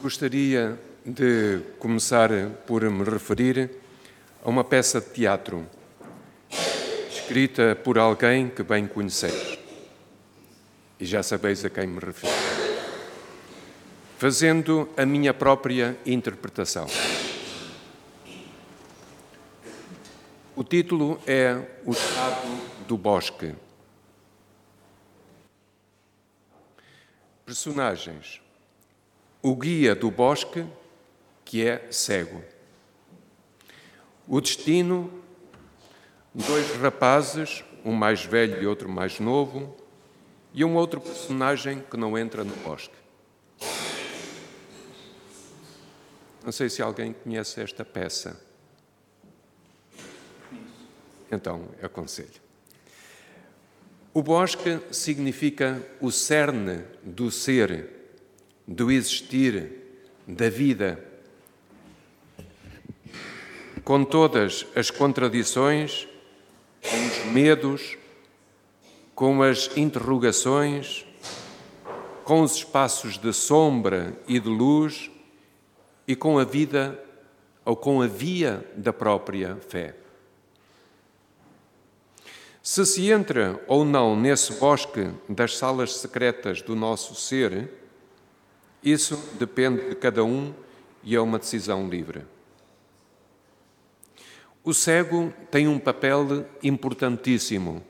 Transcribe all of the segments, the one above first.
Gostaria de começar por me referir a uma peça de teatro escrita por alguém que bem conheceis. E já sabeis a quem me refiro. Fazendo a minha própria interpretação. O título é O Estado do Bosque. Personagens: O guia do bosque, que é cego. O destino: dois rapazes, um mais velho e outro mais novo, e um outro personagem que não entra no bosque. Não sei se alguém conhece esta peça. Então, aconselho. O bosque significa o cerne do ser, do existir, da vida. Com todas as contradições, com os medos, com as interrogações, com os espaços de sombra e de luz e com a vida ou com a via da própria fé. Se se entra ou não nesse bosque das salas secretas do nosso ser, isso depende de cada um e é uma decisão livre. O cego tem um papel importantíssimo.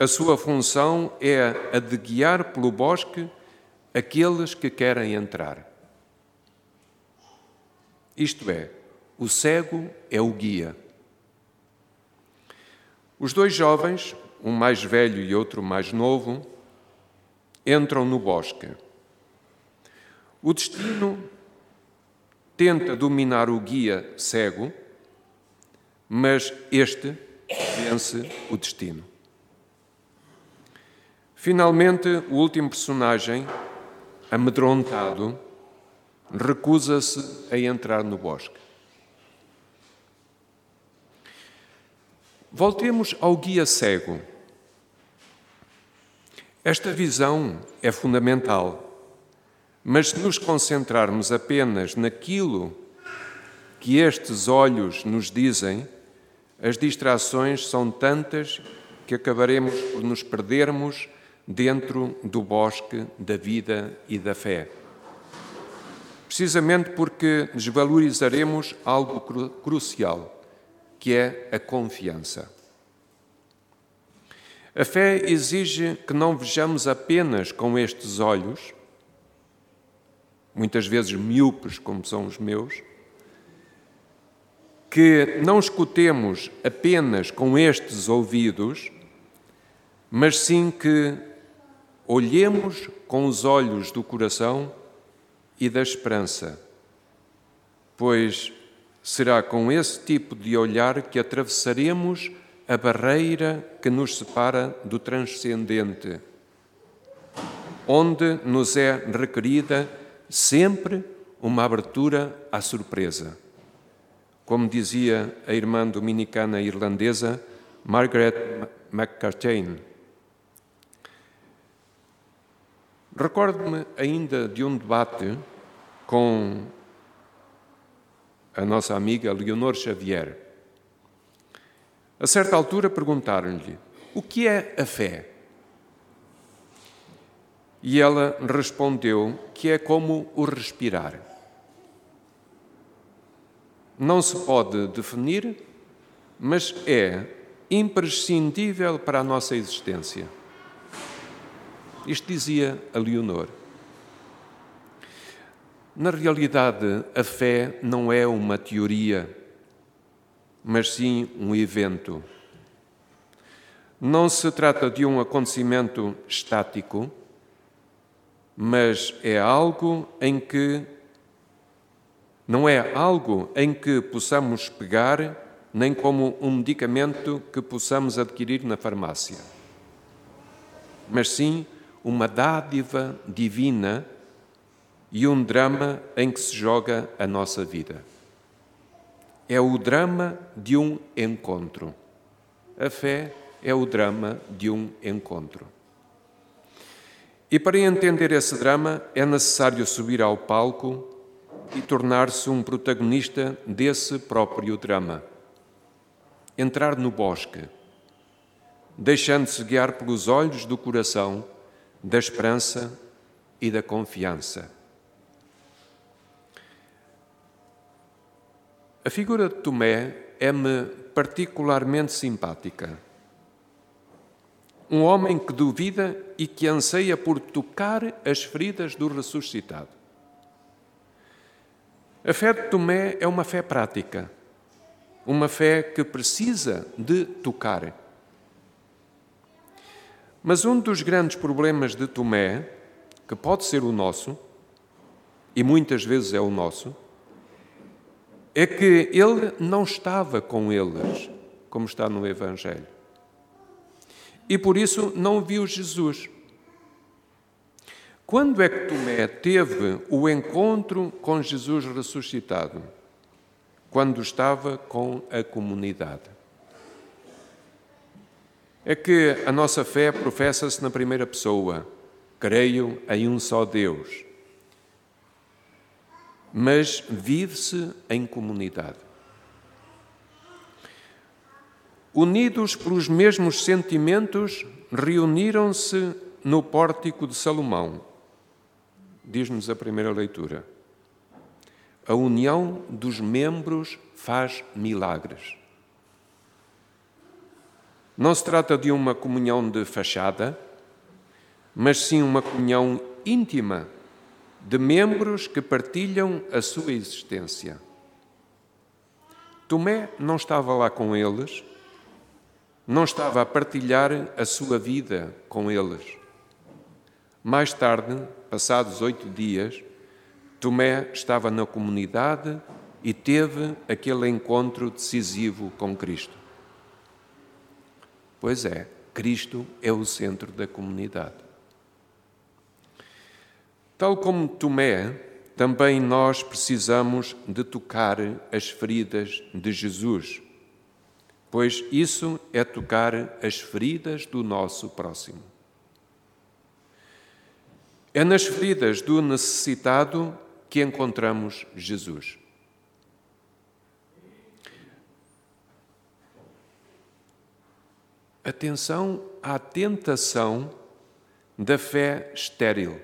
A sua função é a de guiar pelo bosque aqueles que querem entrar. Isto é, o cego é o guia. Os dois jovens, um mais velho e outro mais novo, entram no bosque. O destino tenta dominar o guia cego, mas este vence o destino. Finalmente, o último personagem, amedrontado, recusa-se a entrar no bosque. Voltemos ao guia cego. Esta visão é fundamental, mas se nos concentrarmos apenas naquilo que estes olhos nos dizem, as distrações são tantas que acabaremos por nos perdermos dentro do bosque da vida e da fé. Precisamente porque desvalorizaremos algo cru crucial que é a confiança. A fé exige que não vejamos apenas com estes olhos, muitas vezes míopes, como são os meus, que não escutemos apenas com estes ouvidos, mas sim que olhemos com os olhos do coração e da esperança, pois será com esse tipo de olhar que atravessaremos a barreira que nos separa do transcendente, onde nos é requerida sempre uma abertura à surpresa. Como dizia a irmã dominicana irlandesa Margaret McCartain. Recordo-me ainda de um debate com a nossa amiga Leonor Xavier. A certa altura perguntaram-lhe: O que é a fé? E ela respondeu que é como o respirar. Não se pode definir, mas é imprescindível para a nossa existência. Isto dizia a Leonor. Na realidade, a fé não é uma teoria, mas sim um evento. Não se trata de um acontecimento estático, mas é algo em que não é algo em que possamos pegar, nem como um medicamento que possamos adquirir na farmácia, mas sim uma dádiva divina e um drama em que se joga a nossa vida. É o drama de um encontro. A fé é o drama de um encontro. E para entender esse drama é necessário subir ao palco e tornar-se um protagonista desse próprio drama. Entrar no bosque, deixando-se guiar pelos olhos do coração, da esperança e da confiança. A figura de Tomé é-me particularmente simpática. Um homem que duvida e que anseia por tocar as feridas do ressuscitado. A fé de Tomé é uma fé prática, uma fé que precisa de tocar. Mas um dos grandes problemas de Tomé, que pode ser o nosso, e muitas vezes é o nosso, é que ele não estava com eles, como está no Evangelho. E por isso não viu Jesus. Quando é que Tomé teve o encontro com Jesus ressuscitado? Quando estava com a comunidade. É que a nossa fé professa-se na primeira pessoa. Creio em um só Deus mas vive-se em comunidade. Unidos pelos mesmos sentimentos, reuniram-se no pórtico de Salomão, diz-nos a primeira leitura. A união dos membros faz milagres. Não se trata de uma comunhão de fachada, mas sim uma comunhão íntima de membros que partilham a sua existência. Tomé não estava lá com eles, não estava a partilhar a sua vida com eles. Mais tarde, passados oito dias, Tomé estava na comunidade e teve aquele encontro decisivo com Cristo. Pois é, Cristo é o centro da comunidade. Tal como Tomé, também nós precisamos de tocar as feridas de Jesus, pois isso é tocar as feridas do nosso próximo. É nas feridas do necessitado que encontramos Jesus. Atenção à tentação da fé estéril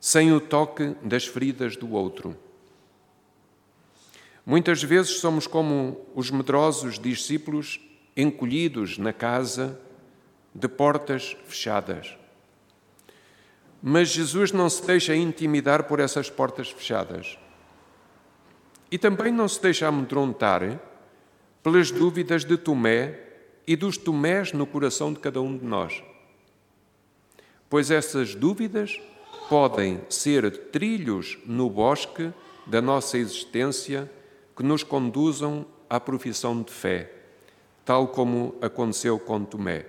sem o toque das feridas do outro. Muitas vezes somos como os medrosos discípulos encolhidos na casa, de portas fechadas. Mas Jesus não se deixa intimidar por essas portas fechadas. E também não se deixa amedrontar pelas dúvidas de Tomé e dos Tomés no coração de cada um de nós. Pois essas dúvidas podem ser trilhos no bosque da nossa existência que nos conduzam à profissão de fé, tal como aconteceu com Tomé,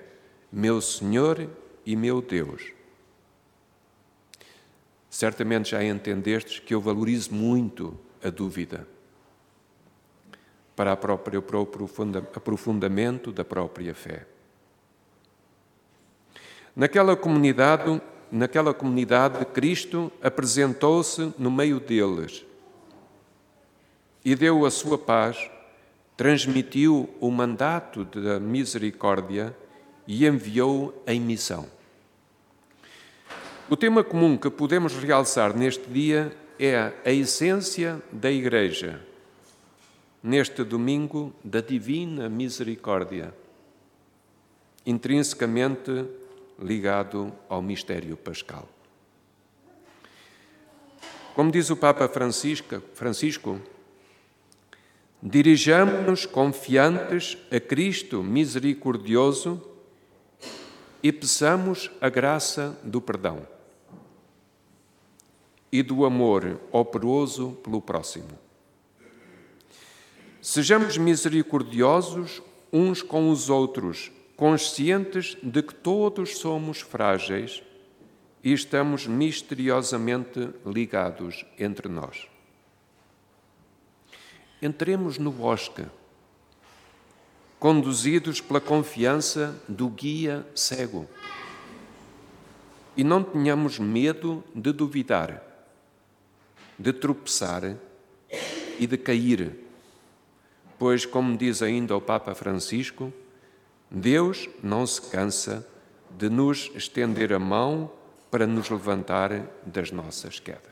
meu Senhor e meu Deus. Certamente já entendestes que eu valorizo muito a dúvida para, própria, para o aprofundamento da própria fé. Naquela comunidade, naquela comunidade, Cristo apresentou-se no meio deles e deu a sua paz, transmitiu o mandato da misericórdia e enviou em missão. O tema comum que podemos realçar neste dia é a essência da Igreja, neste domingo da Divina Misericórdia, intrinsecamente ligado ao mistério pascal. Como diz o Papa Francisco, Francisco dirijamos-nos confiantes a Cristo misericordioso e peçamos a graça do perdão e do amor operoso pelo próximo. Sejamos misericordiosos uns com os outros conscientes de que todos somos frágeis e estamos misteriosamente ligados entre nós. Entremos no bosque, conduzidos pela confiança do guia cego. E não tenhamos medo de duvidar, de tropeçar e de cair. Pois, como diz ainda o Papa Francisco, Deus não se cansa de nos estender a mão para nos levantar das nossas quedas.